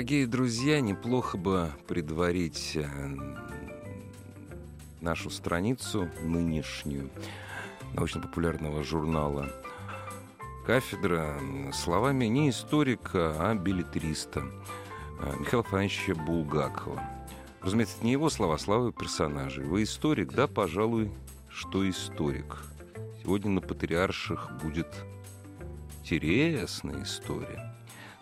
Дорогие друзья, неплохо бы предварить э, нашу страницу нынешнюю научно-популярного журнала «Кафедра» словами не историка, а билетриста э, Михаила Фановича Булгакова. Разумеется, это не его слова, а слова персонажей. Вы историк? Да, пожалуй, что историк. Сегодня на Патриарших будет интересная история.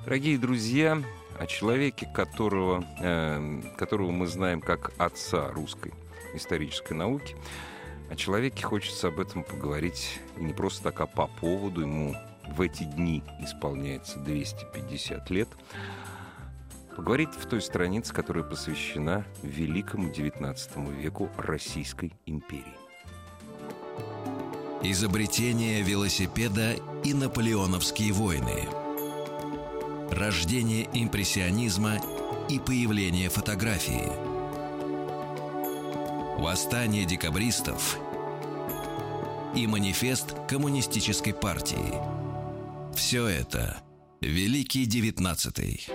Дорогие друзья, о человеке, которого, э, которого мы знаем как отца русской исторической науки. О человеке хочется об этом поговорить не просто так, а по поводу. Ему в эти дни исполняется 250 лет. Поговорить в той странице, которая посвящена великому XIX веку Российской империи. Изобретение велосипеда и наполеоновские войны – рождение импрессионизма и появление фотографии, восстание декабристов и манифест коммунистической партии. Все это Великий Девятнадцатый.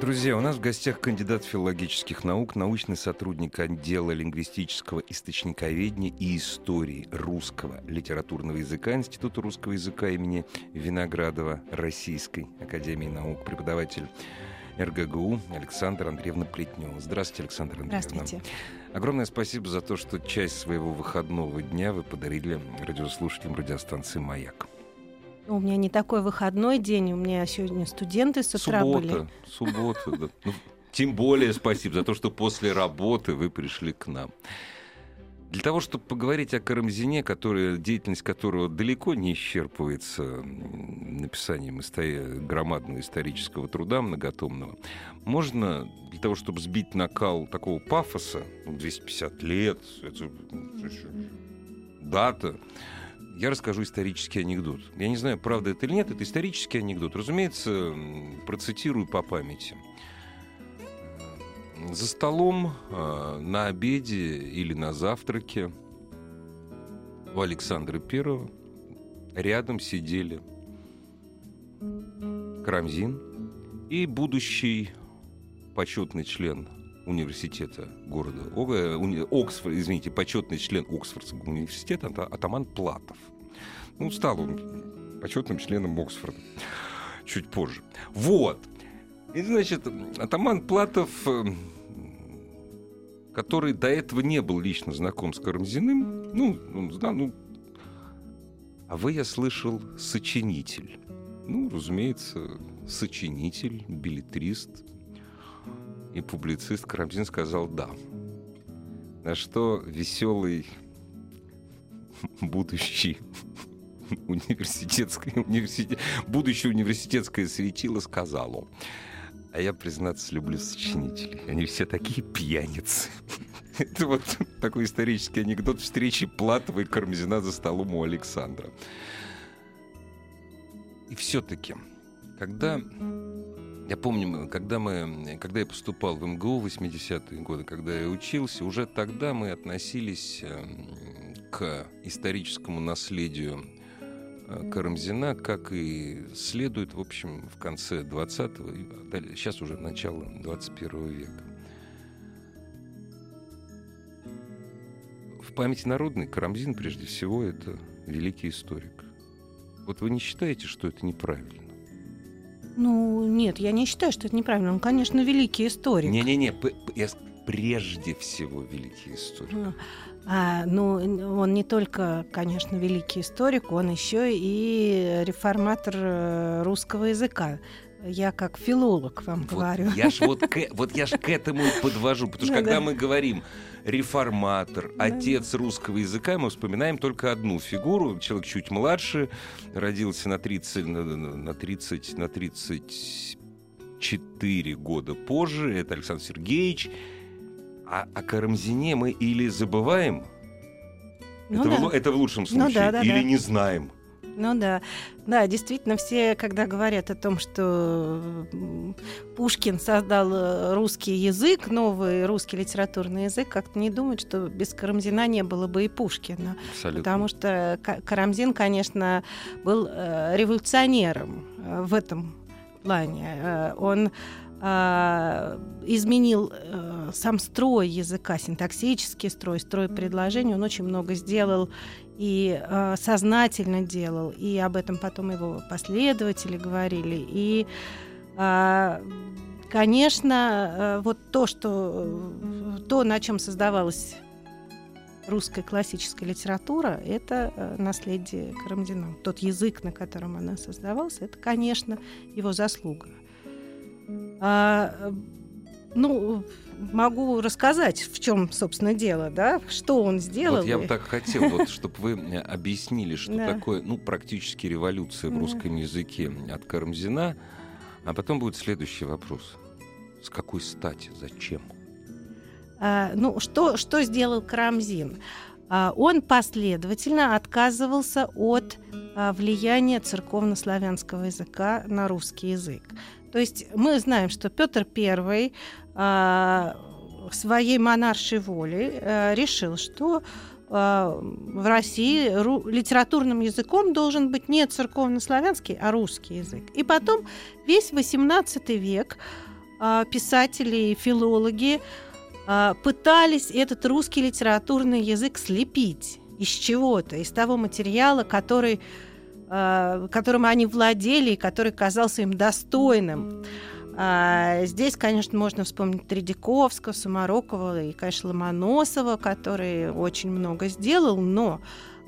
Друзья, у нас в гостях кандидат филологических наук, научный сотрудник отдела лингвистического источниковедения и истории русского литературного языка Института русского языка имени Виноградова Российской Академии наук, преподаватель РГГУ Александра Андреевна Плетнева. Здравствуйте, Александра Андреевна. Здравствуйте. Огромное спасибо за то, что часть своего выходного дня вы подарили радиослушателям радиостанции «Маяк». У меня не такой выходной день, у меня сегодня студенты с утра суббота, были. Суббота, да. Ну, тем более спасибо за то, что после работы вы пришли к нам. Для того, чтобы поговорить о Карамзине, который, деятельность которого далеко не исчерпывается написанием громадного исторического труда многотомного, можно для того, чтобы сбить накал такого пафоса, 250 лет, это, дата, я расскажу исторический анекдот. Я не знаю, правда это или нет, это исторический анекдот. Разумеется, процитирую по памяти. За столом э, на обеде или на завтраке у Александра Первого рядом сидели Карамзин и будущий почетный член университета города Оксфорд, извините, почетный член Оксфордского университета Атаман Платов. Ну, стал он почетным членом Оксфорда чуть позже. Вот. И, значит, Атаман Платов, который до этого не был лично знаком с Карамзиным, ну, он знал, ну, а вы, я слышал, сочинитель. Ну, разумеется, сочинитель, билетрист, и публицист Карамзин сказал «да». На что веселый будущий университетское, университет, будущее университетское светило сказало а я, признаться, люблю сочинителей. Они все такие пьяницы. Это вот такой исторический анекдот встречи Платова и Кармзина за столом у Александра. И все-таки, когда я помню, когда, мы, когда я поступал в МГУ в 80-е годы, когда я учился, уже тогда мы относились эм, к историческому наследию э, Карамзина, как и следует, в общем, в конце 20-го, сейчас уже начало 21 века. В памяти народной Карамзин, прежде всего, это великий историк. Вот вы не считаете, что это неправильно? Ну, нет, я не считаю, что это неправильно. Он, конечно, великий историк. Не-не-не, я прежде всего великий историк. А, ну, он не только, конечно, великий историк, он еще и реформатор э, русского языка. Я как филолог вам вот говорю. Я ж вот, к, вот я ж к этому и подвожу, потому что Да, когда да. мы говорим реформатор, Да. отец русского языка, мы вспоминаем только одну фигуру. Человек чуть младше, родился на 30, на, на- на 30, на 30 четыре года позже, это Александр Сергеевич. А о Карамзине мы или забываем, Ну это, да. в, это в лучшем Ну случае, да, да, или да. не знаем. Ну да, да, действительно, все, когда говорят о том, что Пушкин создал э, русский язык, новый русский литературный язык, как-то не думают, что без Карамзина не было бы и Пушкина. Абсолютно. Потому что Ка- Карамзин, конечно, был э, революционером э, в этом плане. Он изменил э, сам строй языка, синтаксический строй, строй предложений. Он очень много сделал и э, сознательно делал, и об этом потом его последователи говорили. И, э, конечно, э, вот то, что э, то, на чем создавалась русская классическая литература, это э, наследие Карамзина. Тот язык, на котором она создавалась, это, конечно, его заслуга. А, э, ну, могу рассказать, в чем, собственно, дело, да, что он сделал. Вот я бы так хотел, вот, чтобы вы мне объяснили, что Да. такое, ну, практически революция в русском языке от Карамзина. А потом будет следующий вопрос. С какой стати? Зачем? А, ну, что, что сделал Карамзин? А, он последовательно отказывался от а, влияния церковно-славянского языка на русский язык. То есть мы знаем, что Петр I а, своей монаршей волей а, решил, что а, в России литературным языком должен быть не церковно-славянский, а русский язык. И потом весь XVIII век а, писатели и филологи пытались этот русский литературный язык слепить из чего-то, из того материала, который, которым они владели и который казался им достойным. А, Здесь, конечно, можно вспомнить Тредяковского, Сумарокова и, конечно, Ломоносова, который очень много сделал, но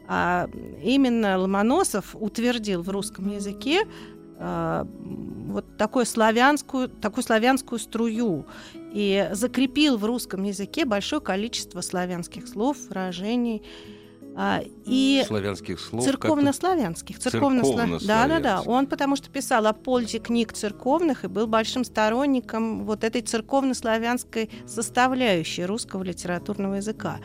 а, именно Ломоносов утвердил в русском языке а, вот такую славянскую, такую славянскую струю и закрепил в русском языке большое количество славянских слов, выражений и Славянских слов. церковнославянских. Церковно Церковнославянских. да, да, да. Он потому что писал о пользе книг церковных и был большим сторонником вот этой церковнославянской составляющей русского литературного языка.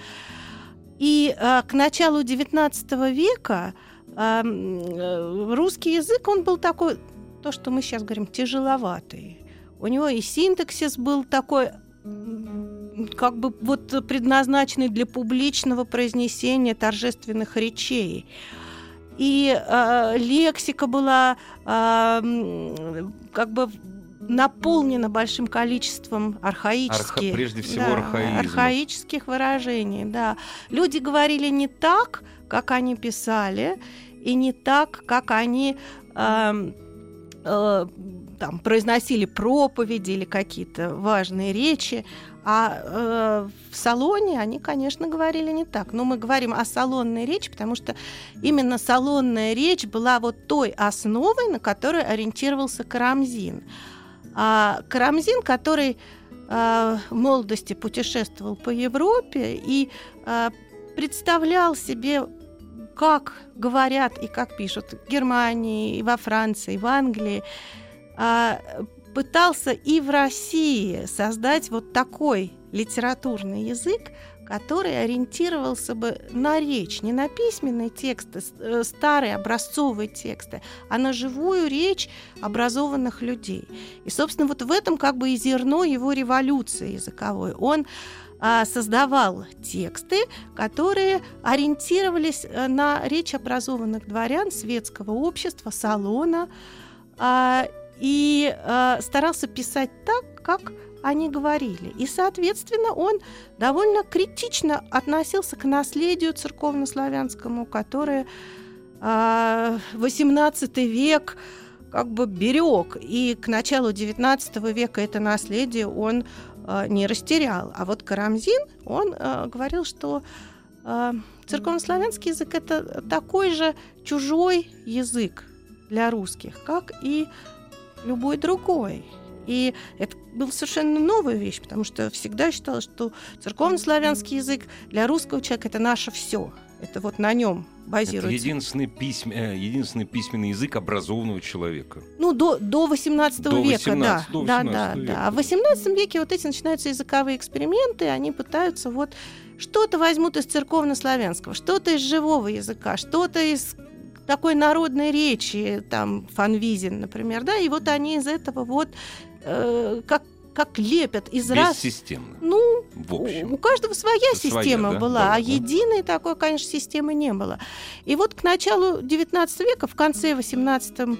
И а, к началу XIX века а, э, русский язык, он был такой, то, что мы сейчас говорим, тяжеловатый. У него и синтаксис был такой, как бы вот предназначенный для публичного произнесения торжественных речей. И а, лексика была м, как бы наполнена большим количеством архаических, Арха- прежде всего да, архаизмов. архаических выражений. Да. Люди говорили не так, как они писали, и не так, как они ам, э, там, произносили проповеди или какие-то важные речи. А э, в салоне они, конечно, говорили не так. Но мы говорим о салонной речи, потому что именно салонная речь была вот той основой, на которой ориентировался Карамзин. А Карамзин, который а, в молодости путешествовал по Европе и а, представлял себе, как говорят и как пишут в Германии, и во Франции, и в Англии, а, пытался и в России создать вот такой литературный язык, который ориентировался бы на речь, не на письменные тексты, э, старые образцовые тексты, а на живую речь образованных людей. И, собственно, вот в этом как бы и зерно его революции языковой. Он а, создавал тексты, которые ориентировались э, на речь образованных дворян, светского общества, салона, а, и а, старался писать так, как они говорили. И, соответственно, он довольно критично относился к наследию церковнославянскому, которое а, XVIII век как бы берег, и к началу XIX века это наследие он а, не растерял. А вот Карамзин, он а, говорил, что а, церковнославянский язык это такой же чужой язык для русских, как и любой другой. И это была совершенно новая вещь, потому что всегда считалось, что церковнославянский язык для русского человека это наше все. Это вот на нем базируется. Это единственный, письм... э, единственный письменный язык образованного человека. Ну, до, до 18 До века, 18, да. до да, 18 да, века, да. А в 18 веке вот эти начинаются языковые эксперименты, они пытаются вот что-то возьмут из церковно-славянского, что-то из живого языка, что-то из такой народной речи, там, Фанвизин, например, да, и вот они из этого вот э, как, как лепят из раз... Бессистемно, Ну, в общем. у каждого своя Своя, система да, была, была, а да. единой такой, конечно, системы не было. И вот к началу XIX века, в конце 18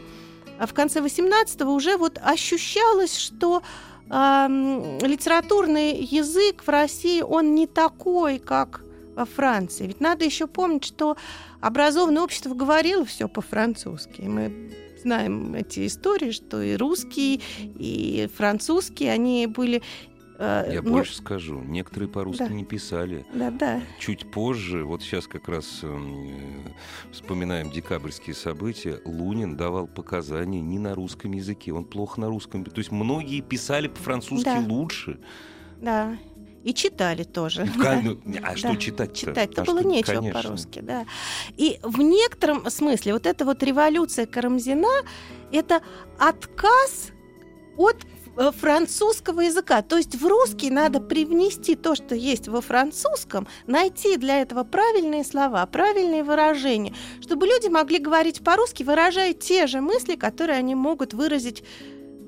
а в конце 18 уже вот ощущалось, что ам, литературный язык в России, он не такой, как во Франции. Ведь надо еще помнить, что образованное общество говорило все по-французски. Мы знаем эти истории, что и русский, и французский, они были... э, Я ну, больше скажу, некоторые по-русски да. не писали. Да, да. Чуть позже, вот сейчас как раз э, вспоминаем декабрьские события, Лунин давал показания не на русском языке, он плохо на русском. То есть многие писали по-французски Да. лучше. Да. И читали тоже. Ка- ну, А что Да. читать-то? Читать-то А было что- нечего конечно. по-русски, да. И в некотором смысле вот эта вот революция Карамзина — это отказ от э, французского языка. То есть в русский надо привнести то, что есть во французском, найти для этого правильные слова, правильные выражения, чтобы люди могли говорить по-русски, выражая те же мысли, которые они могут выразить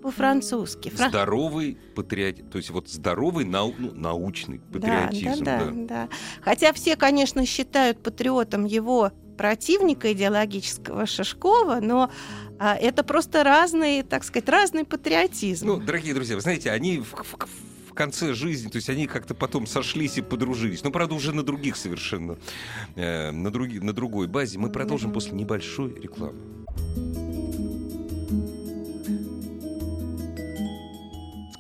по-французски. Фран- Здоровый патриотизм, то есть вот здоровый нау- ну, научный патриотизм. да, да, да. да. Хотя все, конечно, считают патриотом его противника идеологического Шишкова, но а, это просто разный, так сказать, разный патриотизм. Ну, дорогие друзья, вы знаете, они в, в- в конце жизни, то есть они как-то потом сошлись и подружились. Но, правда, уже на других совершенно, э, на, други- на другой базе. Мы продолжим после небольшой рекламы.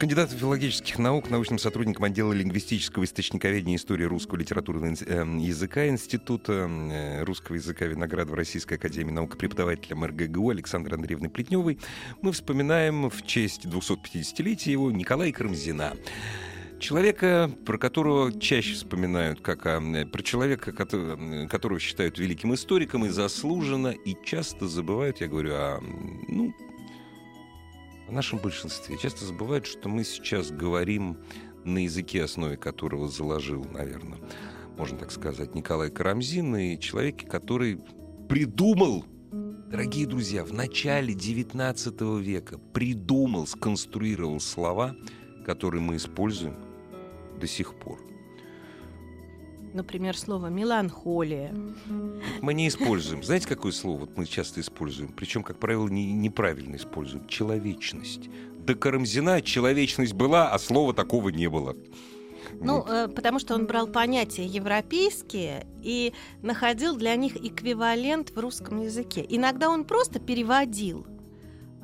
Кандидатом филологических наук, научным сотрудником отдела лингвистического источниковедения истории русского литературного инс- э, языка Института э, русского языка Виноградова Российской Академии Наук, преподавателем РГГУ Александрой Андреевной Плетневой, мы вспоминаем в честь 250-летия его Николая Карамзина. Человека, про которого чаще вспоминают, как о, э, про человека, э, которого считают великим историком и заслуженно, и часто забывают, я говорю, о, м, ну, в нашем большинстве часто забывают, что мы сейчас говорим на языке, основе которого заложил, наверное, можно так сказать, Николай Карамзин, и человеке, который придумал, дорогие друзья, в начале XIX века придумал, сконструировал слова, которые мы используем до сих пор. Например, слово «меланхолия». Мы не используем. Знаете, какое слово вот мы часто используем? Причем, как правило, не- неправильно используем. Человечность. До Карамзина человечность была, а слова такого не было. Ну, Вот. э, потому что он брал понятия европейские и находил для них эквивалент в русском языке. Иногда он просто переводил,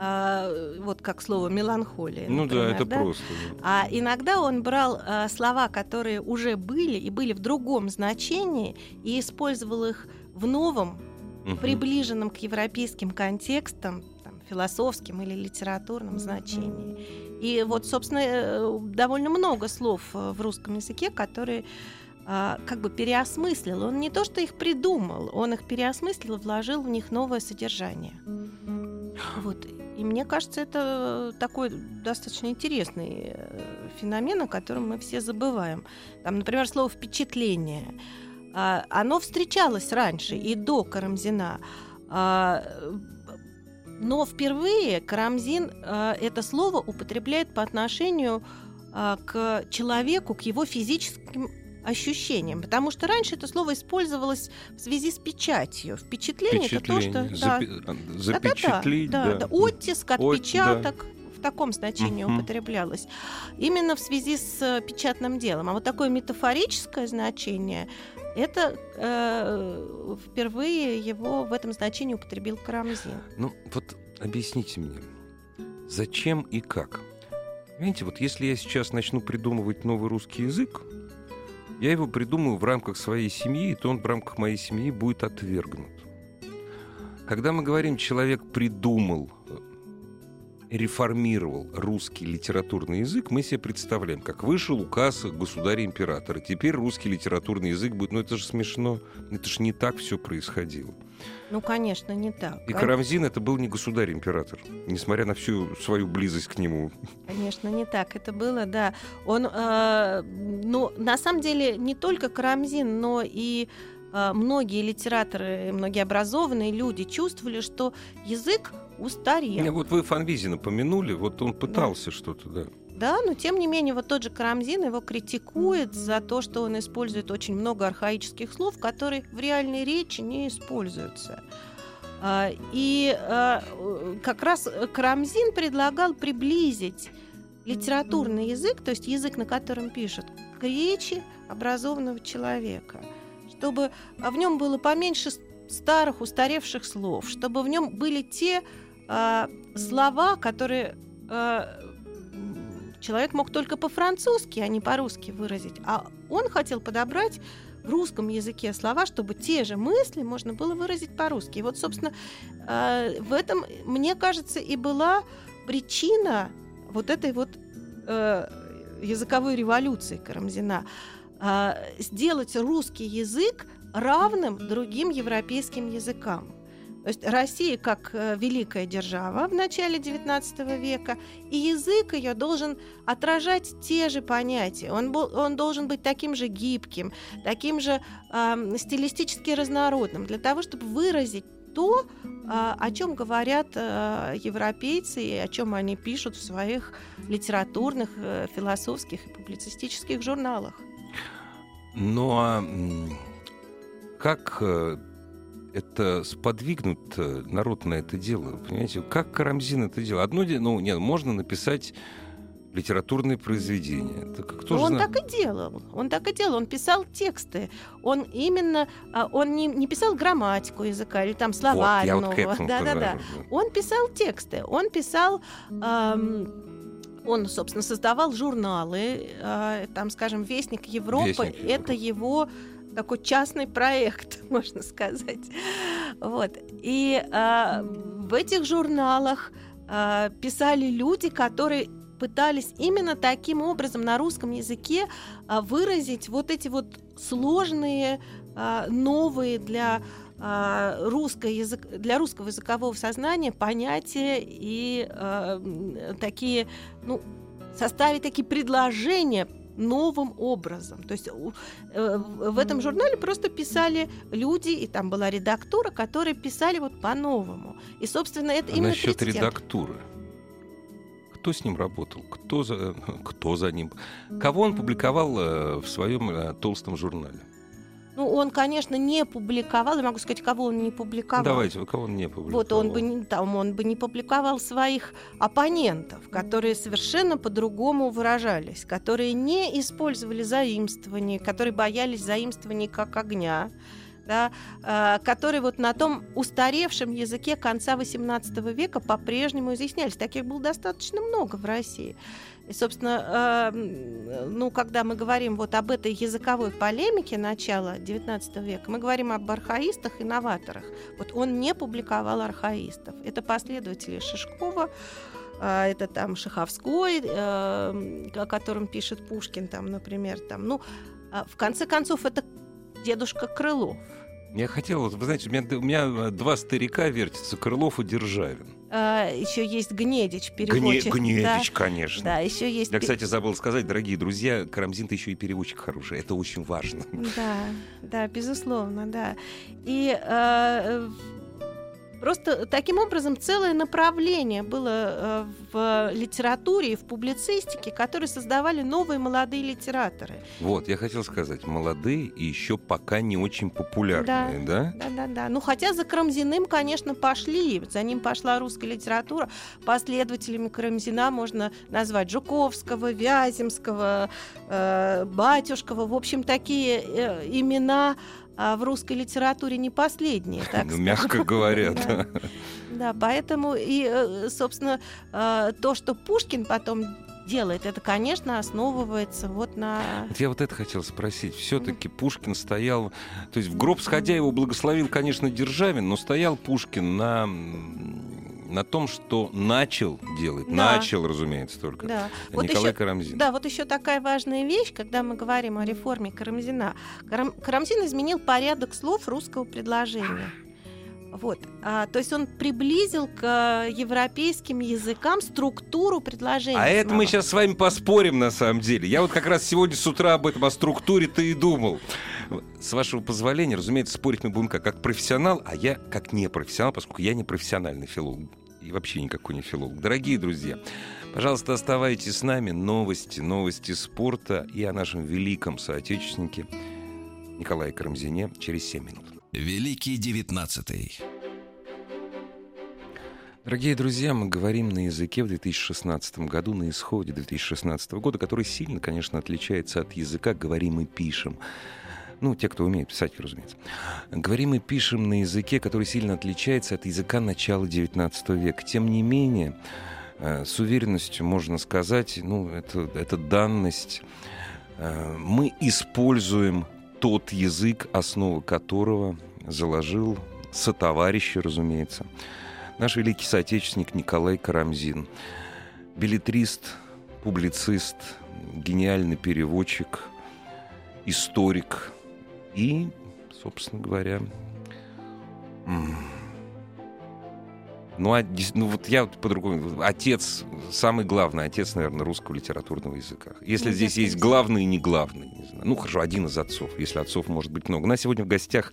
а, вот как слово «меланхолия». ну да, например, это просто. да. А иногда он брал э, слова, которые уже были и были в другом значении, и использовал их в новом, Мгм. приближенном к европейским контекстам, там, философским или литературном значении. И вот, собственно, э, довольно много слов э, в русском языке, которые а, как бы переосмыслил. Он не то, что их придумал, он их переосмыслил и вложил в них новое содержание. Вот. И мне кажется, это такой достаточно интересный э, феномен, о котором мы все забываем. Там, например, слово «впечатление». А, Оно встречалось раньше и до Карамзина. А, Но впервые Карамзин а, это слово употребляет по отношению а, к человеку, к его физическим ощущениям. Потому что раньше это слово использовалось в связи с печатью. Впечатление, это то, что... Впечатление. да, Запи- а, да-да-да, Запечатлеть, да, да. да, оттиск, От- да. отпечаток. В таком значении Мгм. употреблялось. Именно в связи с э, печатным делом. А вот такое метафорическое значение, это э, впервые его в этом значении употребил Карамзин. Ну, вот объясните мне, зачем и как? Понимаете, вот если я сейчас начну придумывать новый русский язык, я его придумаю в рамках своей семьи, то он в рамках моей семьи будет отвергнут. Когда мы говорим «человек придумал», реформировал русский литературный язык, мы себе представляем, как вышел указ государя-императора. Теперь русский литературный язык будет... Ну, это же смешно. Это же не так все происходило. Ну, конечно, не так. И Карамзин это был не государь-император, несмотря на всю свою близость к нему. Конечно, не так. Это было, да. Он, э, ну, на самом деле, не только Карамзин, но и э, многие литераторы, многие образованные люди чувствовали, что язык устарел. Не, вот вы Фанвизи напомянули, вот он пытался да. что-то, да. Да, но тем не менее, вот тот же Карамзин его критикует за то, что он использует очень много архаических слов, которые в реальной речи не используются. А, и а, как раз Карамзин предлагал приблизить литературный язык, то есть язык, на котором пишут, к речи образованного человека, чтобы в нем было поменьше старых, устаревших слов, чтобы в нем были те э, слова, которые человек мог только по-французски, а не по-русски выразить. А он хотел подобрать в русском языке слова, чтобы те же мысли можно было выразить по-русски. И вот, собственно, э, в этом, мне кажется, и была причина вот этой вот э, языковой революции Карамзина. Э, сделать русский язык равным другим европейским языкам. То есть Россия как э, великая держава в начале XIX века, и язык ее должен отражать те же понятия. Он, он должен быть таким же гибким, таким же э, стилистически разнородным, для того, чтобы выразить то, а, о чем говорят э, европейцы и о чем они пишут в своих литературных, э, философских и публицистических журналах. Ну а как это сподвигнут э, народ на это дело. Понимаете, как Карамзин это делал? Одно дело, ну, нет, можно написать литературные произведения. Так кто он знает? так и делал. Он так и делал. Он писал тексты. Он именно, а, он не, не писал грамматику языка или там словарь вот, нового. Вот да, да, да. Он писал тексты. Он писал. Эм, он, собственно, создавал журналы, э, там, скажем, Вестник Европы. Вестник Европы. Это его такой частный проект, можно сказать. Вот. И э, в этих журналах э, писали люди, которые пытались именно таким образом на русском языке э, выразить вот эти вот сложные, э, новые для русского язык, для русского языкового сознания понятия и э, такие, ну, составить такие предложения новым образом. То есть э, в этом журнале просто писали люди, и там была редактура, которые писали вот по-новому. И, собственно, это а именно насчет редактуры. Кто с ним работал? Кто за, кто за ним? Кого он публиковал э, в своем э, толстом журнале? Ну, он, конечно, не публиковал, я могу сказать, кого он не публиковал. Давайте, кого он не публиковал. Вот он бы, не, там, он бы не публиковал своих оппонентов, которые совершенно по-другому выражались, которые не использовали заимствования, которые боялись заимствований как огня, да, э, которые вот на том устаревшем языке конца XVIII века по-прежнему изъяснялись. Таких было достаточно много в России. И, собственно, э, ну, когда мы говорим вот об этой языковой полемике начала XIX века, мы говорим об архаистах и новаторах. Вот он не публиковал архаистов. Это последователи Шишкова, э, это там Шаховской, э, о котором пишет Пушкин, там, например, там, ну, в конце концов, это дедушка Крылов. Я хотел, вы знаете, у меня, у меня два старика вертятся, Крылов и Державин. А, еще есть Гнедич, переводчик. Гне, Гнедич, да? конечно. Да, еще есть... Я, кстати, забыл сказать, дорогие друзья, Карамзин-то еще и переводчик хороший. Это очень важно. Да, да, безусловно, да. И э, Просто таким образом целое направление было э, в литературе и в публицистике, которые создавали новые молодые литераторы. Вот, я хотел сказать, молодые и еще пока не очень популярные, да? Да, да, да. да. Ну, хотя за Карамзиным, конечно, пошли. За ним пошла русская литература. Последователями Карамзина можно назвать Жуковского, Вяземского, э, Батюшкова. В общем, такие э, имена в русской литературе не последние, так ну, Мягко говоря, да. Да, поэтому и, э, собственно, э, то, что Пушкин потом делает, это, конечно, основывается вот на... Вот я вот это хотел спросить. Все-таки. Пушкин стоял... То есть в гроб сходя его благословил, конечно, Державин, но стоял Пушкин на на том, что начал делать, Да. начал, разумеется, только Да. Вот Николай еще- Карамзин. Да, вот еще такая важная вещь, когда мы говорим о реформе Карамзина. Карам- Карамзин изменил порядок слов русского предложения. Вот. А, то есть он приблизил к э, европейским языкам структуру предложения. А это мы сейчас с вами поспорим, на самом деле. Я вот как раз сегодня с утра об этом, о структуре-то и думал. С вашего позволения, разумеется, спорить мы будем как, как профессионал, а я как не профессионал, поскольку я не профессиональный филолог. И вообще никакой не филолог. Дорогие друзья, пожалуйста, оставайтесь с нами. Новости, новости спорта и о нашем великом соотечественнике Николае Карамзине через 7 минут. Великий девятнадцатый. Дорогие друзья, мы говорим на языке в 2016 году, на исходе 2016 года, который сильно, конечно, отличается от языка «говорим и пишем». Ну, те, кто умеет писать, разумеется. Говорим и пишем на языке, который сильно отличается от языка начала XIX века. Тем не менее, э, с уверенностью можно сказать, ну, это, это данность. Э, Мы используем тот язык, основу которого заложил сотоварищи, разумеется, наш великий соотечественник Николай Карамзин. Билетрист, публицист, гениальный переводчик, историк и, собственно говоря, ну, а ну вот я вот по-другому, отец, самый главный отец, наверное, русского литературного языка. Если Ну, здесь есть главный и не главный, не знаю. ну хорошо, один из отцов, если отцов может быть много. У нас сегодня в гостях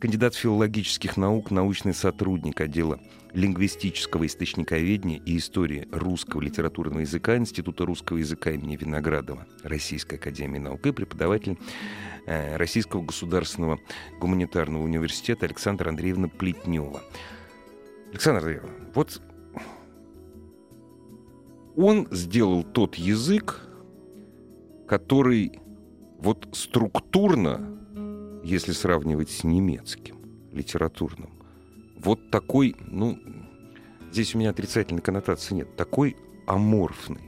кандидат филологических наук, научный сотрудник отдела лингвистического источниковедения и истории русского литературного языка Института русского языка имени Виноградова Российской академии наук и преподаватель э, Российского государственного гуманитарного университета Александра Андреевна Плетнева. Александр Андреевна, вот он сделал тот язык, который вот структурно, если сравнивать с немецким литературным, вот такой, ну, здесь у меня отрицательной коннотации нет, такой аморфный.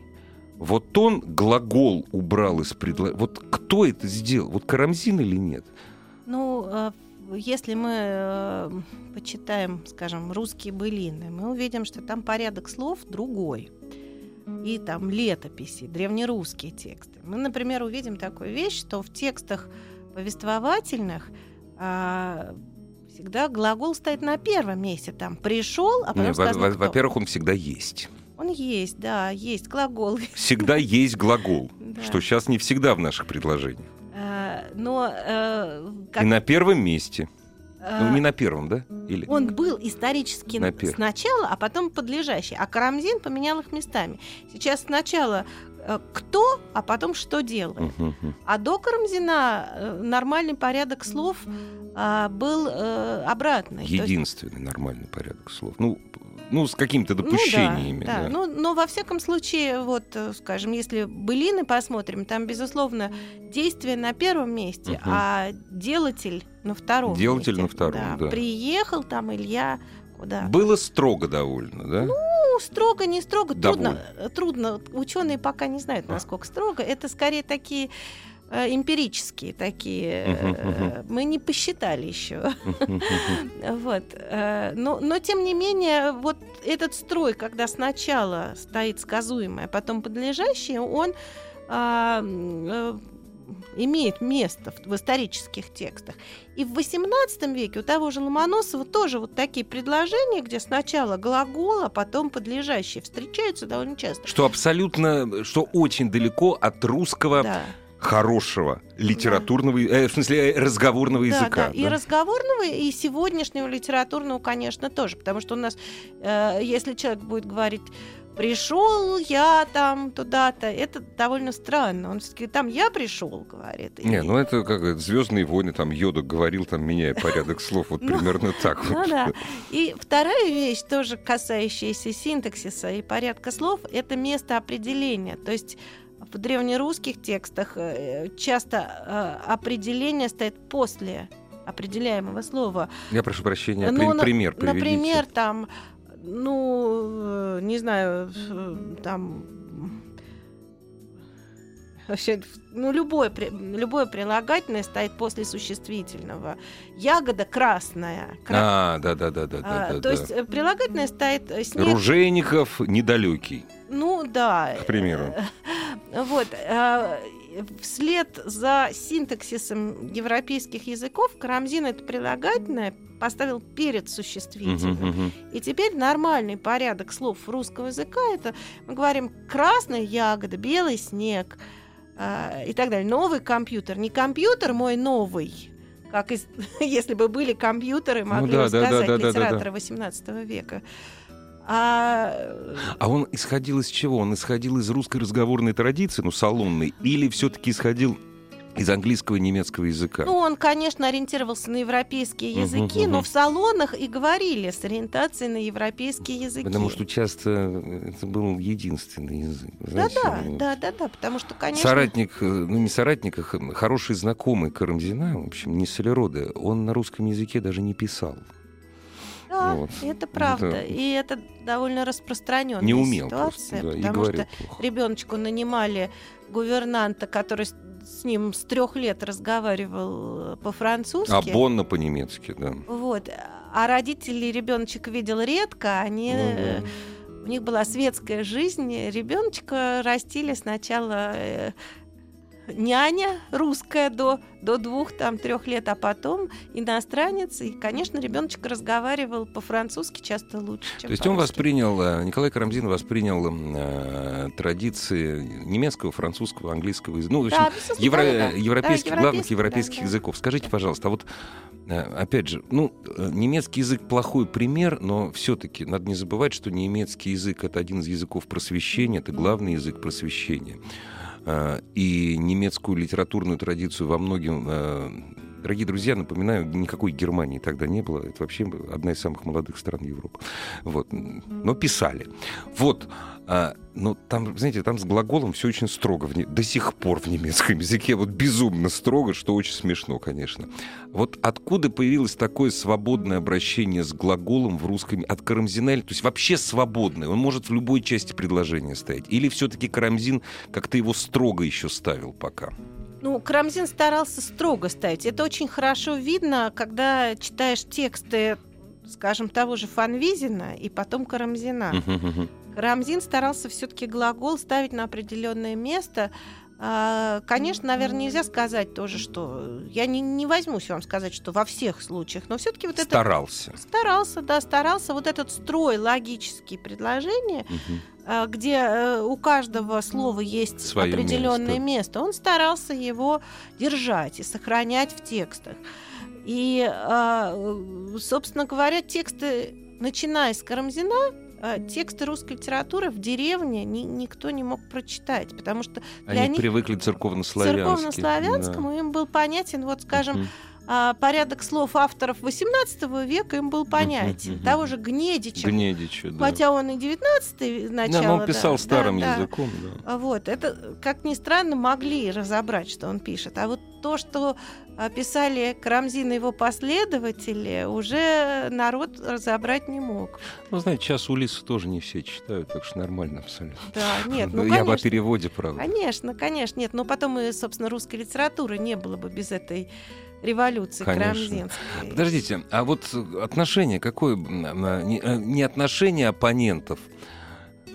Вот он глагол убрал из предложения. Вот кто это сделал? Вот Карамзин или нет? Ну, э, если мы э, почитаем, скажем, русские былины, мы увидим, что там порядок слов другой. И там летописи, древнерусские тексты. Мы, например, увидим такую вещь, что в текстах повествовательных а, всегда глагол стоит на первом месте. Там пришел, а потом во- сказано, во- кто. Во-первых, он всегда есть. Он есть, да, есть глагол. Всегда есть глагол, Да. что сейчас не всегда в наших предложениях. А, Но э, как- И на первом месте. а, Ну, не на первом, да? Или... Он был исторически На пер- сначала, а потом подлежащий. А Карамзин поменял их местами. Сейчас сначала э, кто, а потом что делает. Мгм. А до Карамзина э, нормальный порядок слов а, был э, обратный. То есть- Единственный нормальный порядок слов. Ну, ну с какими-то Ну да, допущениями. да. да. Ну, но во всяком случае, вот, э, скажем, если былины посмотрим, там, безусловно, действие на первом месте, Мгм. а делатель на втором Делатель месте. на втором, да. Приехал там Илья куда? Было строго довольно, да? Ну, строго, не строго, трудно, Довольно. трудно. Ученые пока не знают, А. насколько строго. Это скорее такие э, эмпирические такие. Э, Мы не посчитали еще. Вот. э, Но, но тем не менее, вот этот строй, когда сначала стоит сказуемое, а потом подлежащее, он а, имеет место в, в исторических текстах. И в XVIII веке у того же Ломоносова тоже вот такие предложения, где сначала глагол, а потом подлежащие, встречаются довольно часто. Что абсолютно, что очень далеко от русского Да. хорошего литературного, э, в смысле, э, разговорного Да, языка. да. И да? разговорного, и сегодняшнего литературного, конечно, тоже. Потому что у нас, э, если человек будет говорить пришел я там туда-то, это довольно странно. Он все-таки там я пришел, говорит. И- Не, ну это как Звездные войны, там Йода говорил, там меняя порядок слов, вот Ну, примерно так Ну вот. да. И вторая вещь, тоже касающаяся синтаксиса и порядка слов, это место определения. То есть в древнерусских текстах э, часто э, определение стоит после определяемого слова. Я прошу прощения, Ну, пример приведите. Например, там, ну, э, не знаю, там вообще, ну, любое, любое прилагательное стоит после существительного. Ягода красная. Кра... А, да-да-да. А, то да. есть э, прилагательное стоит э, снег... Ружейников недалекий. Ну, да. К примеру. Вот. Вслед за синтаксисом европейских языков Карамзин это прилагательное поставил перед существительным. Uh-huh, uh-huh. И теперь нормальный порядок слов русского языка это мы говорим красная ягода, белый снег э, и так далее. Новый компьютер, не компьютер мой новый, как из, если бы были компьютеры, могли ну, да, бы сказать да, да, литераторы да, да, да. века. А... а он исходил из чего? Он исходил из русской разговорной традиции, ну, салонной, или все-таки исходил из английского и немецкого языка. Ну, он, конечно, ориентировался на европейские языки, uh-huh, uh-huh. но в салонах и говорили с ориентацией на европейские языки. Потому что часто это был единственный язык. Да-да, да-да-да, потому что, конечно... Соратник, э, ну не соратник, а хороший знакомый Карамзина, в общем, не Солерода, он на русском языке даже не писал. Да, вот. это правда. Это... И это довольно распространенная не умел ситуация, просто, да, потому что плохо. ребеночку нанимали гувернанта, который с ним с трех лет разговаривал э, по-французски. А Бонна по-немецки, да. Вот. А родители ребеночек видел редко, они... Ну, да. У них была светская жизнь, ребеночка растили сначала э, няня русская до, до двух, там, трех лет, а потом иностранец. И, конечно, ребеночек разговаривал по-французски часто лучше, чем То есть он воспринял, э, Николай Карамзин воспринял э, традиции немецкого, французского, английского языка, ну, в общем, да, евро, да. европейских, да, главных европейских да, языков. Скажите, пожалуйста, а вот э, опять же, ну, э, немецкий язык плохой пример, но все-таки надо не забывать, что немецкий язык это один из языков просвещения, это главный язык просвещения. Э, и немецкую литературную традицию во многим... Э, дорогие друзья, напоминаю, никакой Германии тогда не было. Это вообще одна из самых молодых стран Европы. Вот. Но писали. Вот. А, но там, знаете, там с глаголом все очень строго. В. До сих пор в немецком языке вот безумно строго, что очень смешно, конечно. Вот откуда появилось такое свободное обращение с глаголом в русском... От Карамзина, то есть вообще свободное. Он может в любой части предложения стоять. Или все-таки Карамзин как-то его строго еще ставил пока? Ну, Карамзин старался строго ставить. Это очень хорошо видно, когда читаешь тексты, скажем, того же Фанвизина и потом Карамзина. Рамзин старался все-таки глагол ставить на определенное место. А, конечно, наверное, нельзя сказать тоже, что я не, не возьмусь вам сказать, что во всех случаях, но все-таки вот это старался, старался, да, старался вот этот строй логические предложения, угу. где э, у каждого слова есть Своё определенное место. место, он старался его держать и сохранять в текстах. И, а, собственно говоря, тексты, начиная с Карамзина, тексты русской литературы в деревне ни, никто не мог прочитать, потому что для Они них привыкли церковнославянскому. Церковнославянскому да. им был понятен, вот, скажем, uh-huh а, порядок слов авторов XVIII века им был понятен. Uh-huh. Того же Гнедича. Гнедича, да. Хотя он и XIX начало. Да, но он писал да, старым да, языком. Да. Вот, это, как ни странно, могли разобрать, что он пишет. А вот то, что писали Карамзин и его последователи, уже народ разобрать не мог. Ну, знаете, сейчас Улиса тоже не все читают, так что нормально абсолютно. Да, нет, ну, Я бы о переводе, правда. Конечно, конечно, нет. Но потом и, собственно, русской литературы не было бы без этой революции Конечно. Подождите, а вот отношение какое? Э, не отношение оппонентов,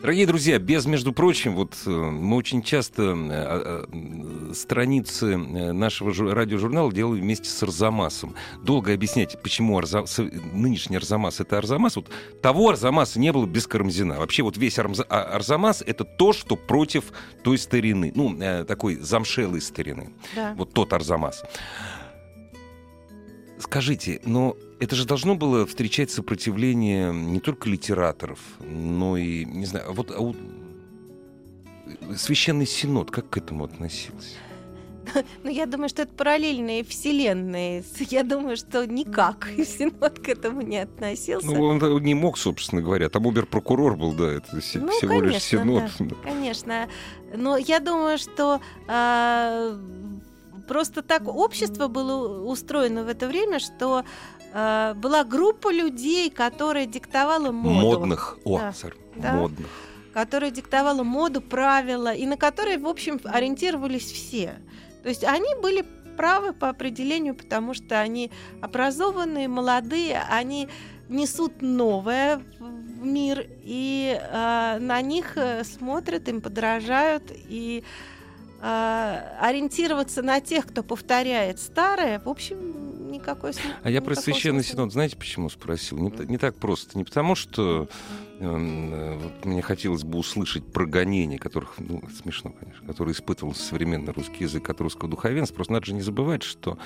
Дорогие друзья, без, между прочим, вот э, мы очень часто э, э, страницы нашего радиожурнала делаем вместе с Арзамасом. Долго объяснять, почему Арза... нынешний Арзамас — это Арзамас. Вот того Арзамаса не было без Карамзина. Вообще вот весь Арза... А, Арзамас — это то, что против той старины. Ну, такой замшелой старины. Да. Вот тот Арзамас. Скажите, но это же должно было встречать сопротивление не только литераторов, но и, не знаю, вот а вот, Священный Синод как к этому относился? Ну, я думаю, что это параллельные вселенные. Я думаю, что никак Синод к этому не относился. Ну, он не мог, собственно говоря. Там убер-прокурор был, да, это ну, всего конечно, лишь Синод. Да, конечно. Но я думаю, что э, просто так общество было устроено в это время, что э, была группа людей, которая диктовала моду. Модных. О, да, сэр, да. модных которая диктовала моду, правила, и на которые, в общем, ориентировались все. То есть они были правы по определению, потому что они образованные, молодые, они несут новое в мир, и э, на них э, смотрят, им подражают, и э, ориентироваться на тех, кто повторяет старое, в общем, смысла. А я про священный синод, знаете, почему спросил? Не, не так просто. Не потому, что э, вот мне хотелось бы услышать про гонения, которых, ну, смешно, конечно, которые испытывал современный русский язык от русского духовенства. Просто надо же не забывать, что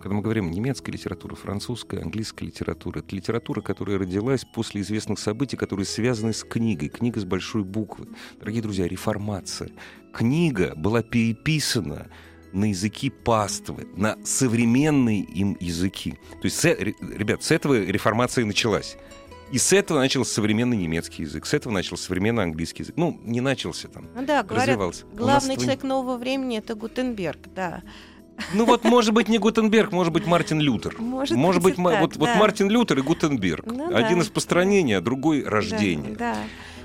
когда мы говорим немецкая литература, французская, английская литература, это литература, которая родилась после известных событий, которые связаны с книгой. Книга с большой буквы. Дорогие друзья, реформация. Книга была переписана на языки паствы, на современные им языки. То есть, ребят, с этого реформация началась. И с этого начался современный немецкий язык, с этого начался современный английский язык. Ну, не начался там, ну, да, говорят, развивался. Главный человек нового времени — это Гутенберг, да. Ну вот, может быть, не Гутенберг, может быть, Мартин Лютер. Может, может быть, так, вот, да. вот Мартин Лютер и Гутенберг. Ну, Один да. из построения, а другой рождение. Да, да.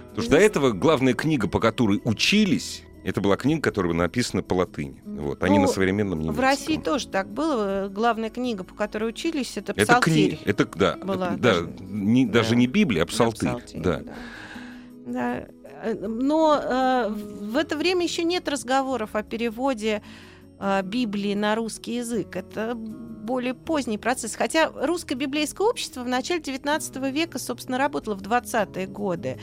Потому что до этого главная книга, по которой учились, это была книга, которая написана по латыни. Вот, не Ну, на современном немецком. В России тоже так было. Главная книга, по которой учились, это Это «Псалтирь». книга, это да, была это- да, даже. не- Да. даже не Библия, а Да, псалтырь, «Псалтирь», да. да. Да. Но э, в это время еще нет разговоров о переводе э, Библии на русский язык. Это более поздний процесс. Хотя русское библейское общество в начале XIX века, собственно, работало в 20-е годы.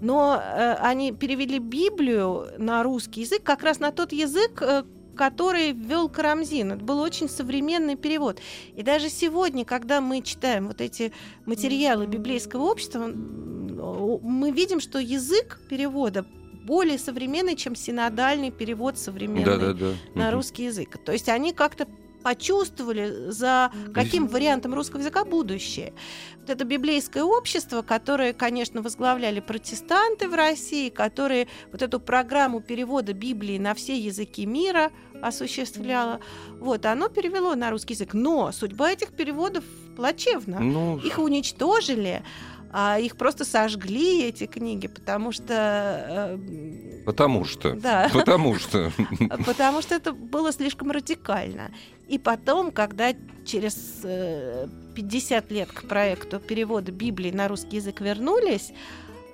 Но э, они перевели Библию на русский язык как раз на тот язык, э, который ввел Карамзин. Это был очень современный перевод. И даже сегодня, когда мы читаем вот эти материалы библейского общества, мы видим, что язык перевода более современный, чем синодальный перевод современный Да, да, да. на Мгм. русский язык. То есть они как-то почувствовали, за каким вариантом русского языка будущее. Вот это библейское общество, которое, конечно, возглавляли протестанты в России, которые вот эту программу перевода Библии на все языки мира осуществляло, вот, оно перевело на русский язык. Но судьба этих переводов плачевна. Ну, Их уничтожили, а их просто сожгли, эти книги, потому что... э, потому что. Да. Потому что. Потому что это было слишком радикально. И потом, когда через э, 50 лет к проекту перевода Библии на русский язык вернулись,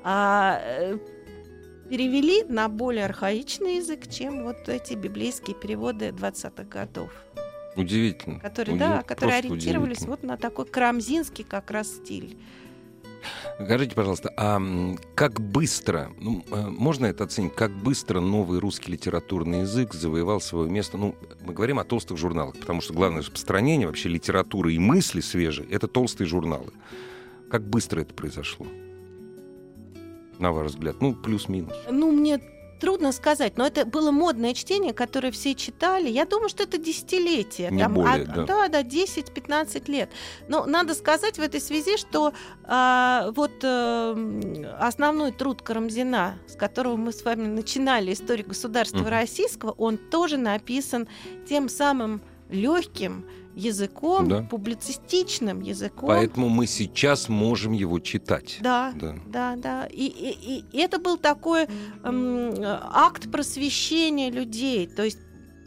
а, э, перевели на более архаичный язык, чем вот эти библейские переводы 20-х годов, Удивительно. которые, Уди- да, которые ориентировались удивительно. вот на такой крамзинский как раз стиль. Скажите, пожалуйста, а как быстро, ну, э, можно это оценить, как быстро новый русский литературный язык завоевал свое место? Ну, мы говорим о толстых журналах, потому что главное распространение вообще литературы и мысли свежие — это толстые журналы. Как быстро это произошло? На ваш взгляд? Ну, плюс-минус. Ну, мне трудно сказать, но это было модное чтение, которое все читали. Я думаю, что это десятилетие. Не более, да. да. Да, 10-15 лет. Но надо сказать в этой связи, что а, вот э, основной труд Карамзина, с которого мы с вами начинали историю государства Мгм. российского, он тоже написан тем самым легким языком, Да. публицистичным языком. Поэтому мы сейчас можем его читать. Да, Да. да, да. И, и- и- это был такой эм, акт просвещения людей. То есть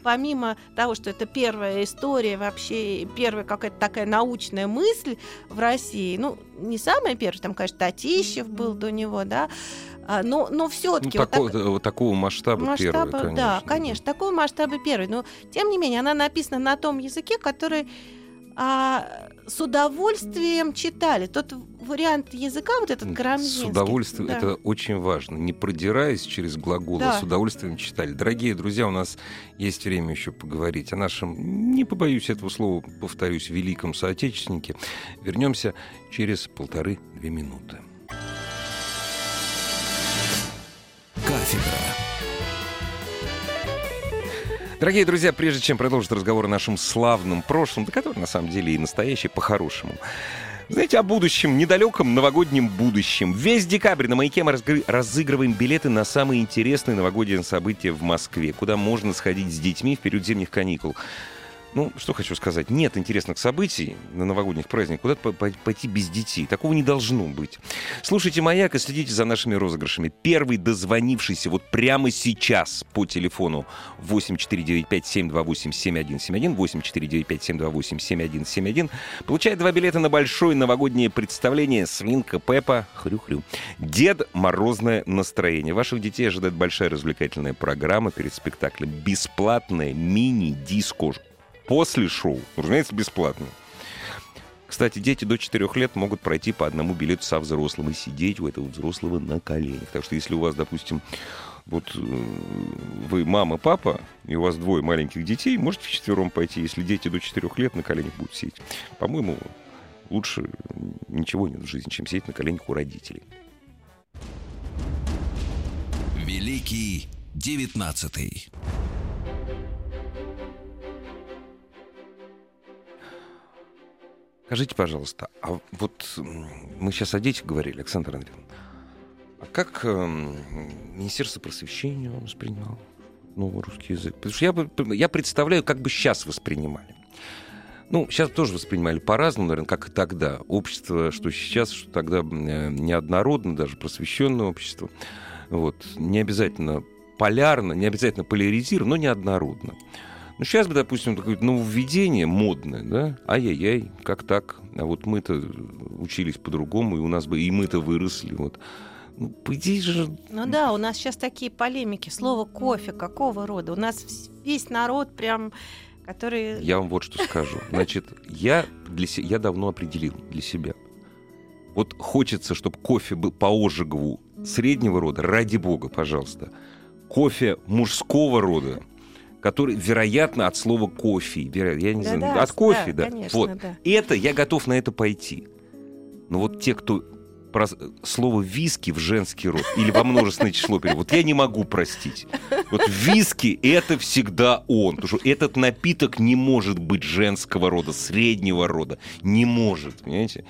помимо того, что это первая история вообще, первая какая-то такая научная мысль в России, ну, не самая первая, там, конечно, Татищев был до него, да, а, но, но Ну, все-таки вот тако- так- вот такого масштаба, масштаба, первый, конечно. да, конечно, такого масштаба первый. Но тем не менее, она написана на том языке, который а, с удовольствием читали. Тот вариант языка, вот этот С карамзинский. удовольствием, да. это очень важно. Не продираясь через глаголы, Да. с удовольствием читали. Дорогие друзья, у нас есть время еще поговорить о нашем, не побоюсь этого слова, повторюсь, великом соотечественнике. Вернемся через полторы-две минуты. Дорогие друзья, прежде чем продолжить разговор о нашем славном прошлом, да который на самом деле и настоящий по-хорошему, знаете, о будущем, недалеком новогоднем будущем. Весь декабрь на «Маяке» мы разыгрываем билеты на самые интересные новогодние события в Москве, куда можно сходить с детьми в период зимних каникул. Ну, что хочу сказать. Нет интересных событий на новогодних праздниках. Куда-то пойти без детей. Такого не должно быть. Слушайте «Маяк» и следите за нашими розыгрышами. Первый дозвонившийся вот прямо сейчас по телефону 8495-728-7171, 8495-728-7171 получает два билета на большое новогоднее представление «Свинка Пеппа Хрю-хрю». Дед Морозное настроение. Ваших детей ожидает большая развлекательная программа перед спектаклем. Бесплатная мини-диско после шоу. Разумеется, бесплатно. Кстати, дети до 4 лет могут пройти по одному билету со взрослым и сидеть у этого взрослого на коленях. Так что если у вас, допустим, вот э, вы мама, папа, и у вас двое маленьких детей, можете вчетвером пойти, если дети до 4 лет на коленях будут сидеть. По-моему, лучше ничего нет в жизни, чем сидеть на коленях у родителей. Великий девятнадцатый. Скажите, пожалуйста, а вот мы сейчас о детях говорили, Александр Андреевна. А как э, Министерство просвещения воспринимало новый русский язык? Потому что я, я представляю, как бы сейчас воспринимали. Ну, сейчас тоже воспринимали по-разному, наверное, как и тогда. Общество, что сейчас, что тогда э, неоднородно, даже просвещенное общество. Вот. Не обязательно полярно, не обязательно поляризировано, но неоднородно. Ну, сейчас бы, допустим, такое нововведение модное, да? Ай-яй-яй, как так? А вот мы-то учились по-другому, и у нас бы, и мы-то выросли, вот. Ну, по идее же... Ну да, у нас сейчас такие полемики. Слово кофе какого рода? У нас весь народ прям который... Я вам вот что скажу. Значит, я, для се... я давно определил для себя. Вот хочется, чтобы кофе был по Ожегову среднего рода, ради бога, пожалуйста. Кофе мужского рода, который, вероятно, от слова кофе. Я не да, знаю, да, от кофе, да. да. Конечно, вот. Да. Это я готов на это пойти. Но вот те, кто про слово виски в женский род или во множественное число перевод, я не могу простить. Вот виски это всегда он. Потому что этот напиток не может быть женского рода, среднего рода. Не может, понимаете?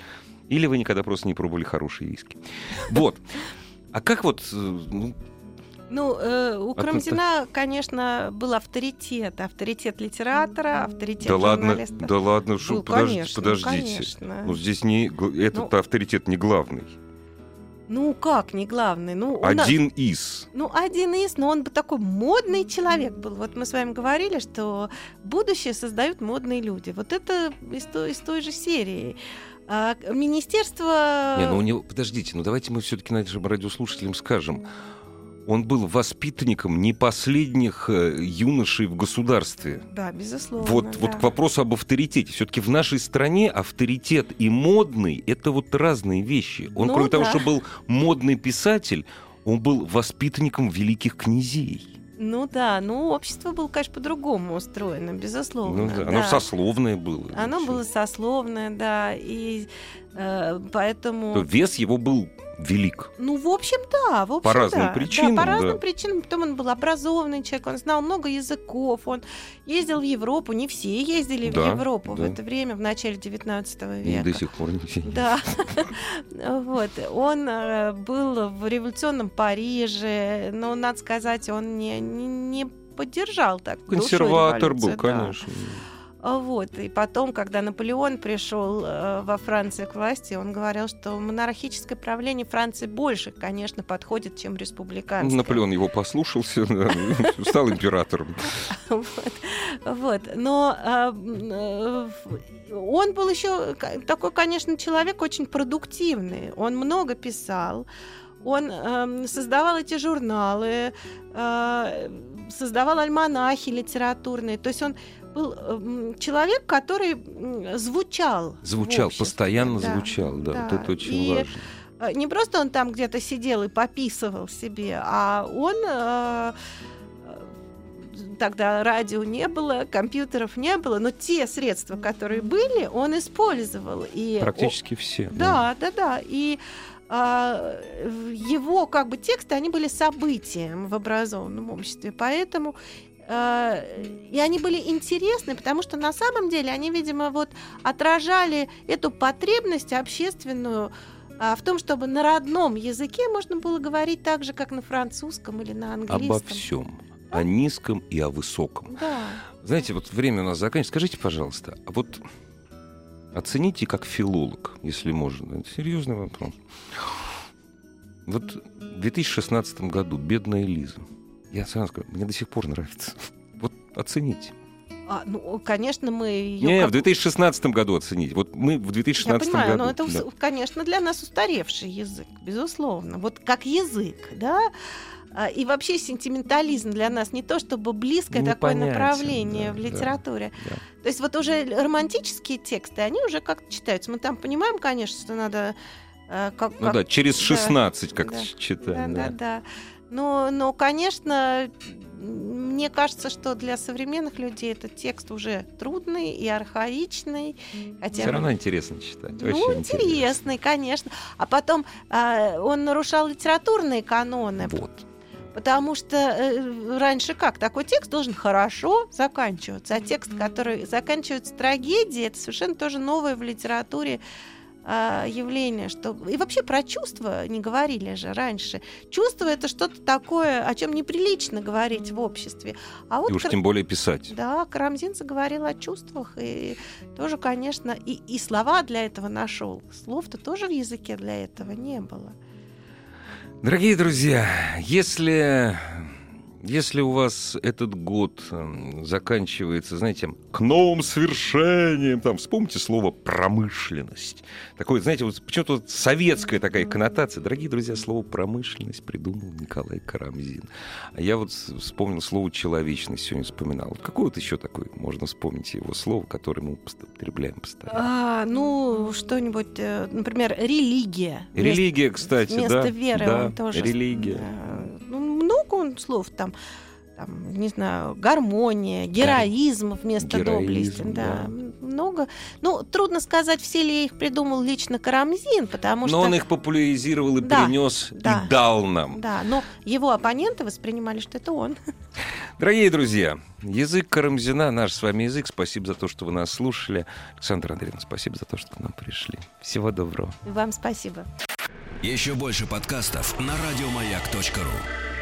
Или вы никогда просто не пробовали хорошие виски. Вот. А как вот, э, ну, ну, э, у Крамзина, конечно, был авторитет. Авторитет литератора, авторитет да журналиста. Ладно, да ладно, шо, ну, подож, конечно, подождите. Конечно. Ну, здесь не, этот ну, авторитет не главный. Ну как, не главный? Ну, один нас... из. Ну, один из, но он бы такой модный человек был. Вот мы с вами говорили, что будущее создают модные люди. Вот это из той, из той же серии. А, министерство... Не, ну у него... Подождите, ну давайте мы все-таки нашим радиослушателям скажем он был воспитанником не последних э, юношей в государстве. Да, безусловно. Вот, да. вот к вопросу об авторитете. Все-таки в нашей стране авторитет и модный это вот разные вещи. Он, ну, кроме да. того, что был модный писатель, он был воспитанником великих князей. Ну да, ну общество было, конечно, по-другому устроено, безусловно. Ну, да. да. Оно сословное было. Оно все. было сословное, да, и э, поэтому... То вес его был велик. Ну, в общем, да. В общем, по разным да. причинам. Да, по разным да. причинам. Потом он был образованный человек, он знал много языков, он ездил в Европу. Не все ездили да, в Европу да. в это время, в начале 19 века. И до сих пор не все. Да. вот. Он э, был в революционном Париже, но, надо сказать, он не, не поддержал так. Консерватор был, конечно. А, вот. И потом, когда Наполеон пришел э, во Франции к власти, он говорил, что монархическое правление Франции больше, конечно, подходит, чем республиканское. Наполеон его послушался, стал императором. Вот. Но а, э, он был еще такой, конечно, человек очень продуктивный. Он много писал. Он э, создавал эти журналы, э, создавал альманахи литературные. То есть он был э, человек, который звучал. Звучал, постоянно да, звучал, да, да. Вот это очень и важно. Э, не просто он там где-то сидел и пописывал себе, а он э, тогда радио не было, компьютеров не было, но те средства, которые были, он использовал. И Практически все. Да, да, да, да. И а, его как бы тексты, они были событием в образованном обществе, поэтому Э, и они были интересны, потому что на самом деле они, видимо, вот отражали эту потребность общественную а, в том, чтобы на родном языке можно было говорить так же, как на французском или на английском. Обо всем. о низком и о высоком. Да. Знаете, вот время у нас заканчивается. Скажите, пожалуйста, а вот оцените как филолог, если можно. Это серьезный вопрос. Вот в 2016 году бедная Лиза. Я сразу скажу, мне до сих пор нравится. Вот оцените. А, ну, конечно, мы ее... Не, как- в 2016 году оцените. Вот мы в Я 2016 понимаю, году. но это, да. конечно, для нас устаревший язык, безусловно. Вот как язык, да? А, И вообще сентиментализм для нас не то чтобы близкое такое Непонятен, направление да, в да, литературе. да. То есть вот уже романтические тексты, они уже как-то читаются. Мы там понимаем, конечно, что надо... э, Как, Ну как- да, через да, 16 как да, читаем. Да, да, да. Но, но, конечно, мне кажется, что для современных людей этот текст уже трудный и архаичный. Хотя Все равно интересно читать. ну, очень интересный, конечно. А потом а, он нарушал литературные каноны, Вот. потому что э, раньше как? Такой текст должен хорошо заканчиваться, а текст, который заканчивается трагедией, это совершенно тоже новое в литературе а, явление, что и вообще про чувства не говорили же раньше. Чувство это что-то такое, о чем неприлично говорить в обществе. А вот И уж Кар- тем более писать. да, Карамзин заговорил о чувствах, и тоже, конечно, и, и слова для этого нашел. Слов-то тоже в языке для этого не было. Дорогие друзья, если, если у вас этот год м, заканчивается, знаете, к новым свершениям, там, вспомните слово «промышленность». Такое, знаете, вот почему-то вот советская такая коннотация. Дорогие друзья, слово «промышленность» придумал Николай Карамзин. А я вот вспомнил слово «человечность», сегодня вспоминал. Какое вот еще такое можно вспомнить его слово, которое мы употребляем постоянно? А, ну, что-нибудь, э, например, религия. Религия, кстати, вместо да. веры да, он тоже. религия. э, Ну, много он слов там. там, не знаю, гармония, героизм вместо Героизм, доблести. да. Да. много. Ну, трудно сказать, все ли их придумал лично Карамзин, потому Но что... он их популяризировал и Да, принес да. и дал нам. Да, но его оппоненты воспринимали, что это он. Дорогие друзья, язык Карамзина, наш с вами язык. Спасибо за то, что вы нас слушали. Александр Андреевна, спасибо за то, что к нам пришли. Всего доброго. Вам спасибо. Еще больше подкастов на радиомаяк.ру.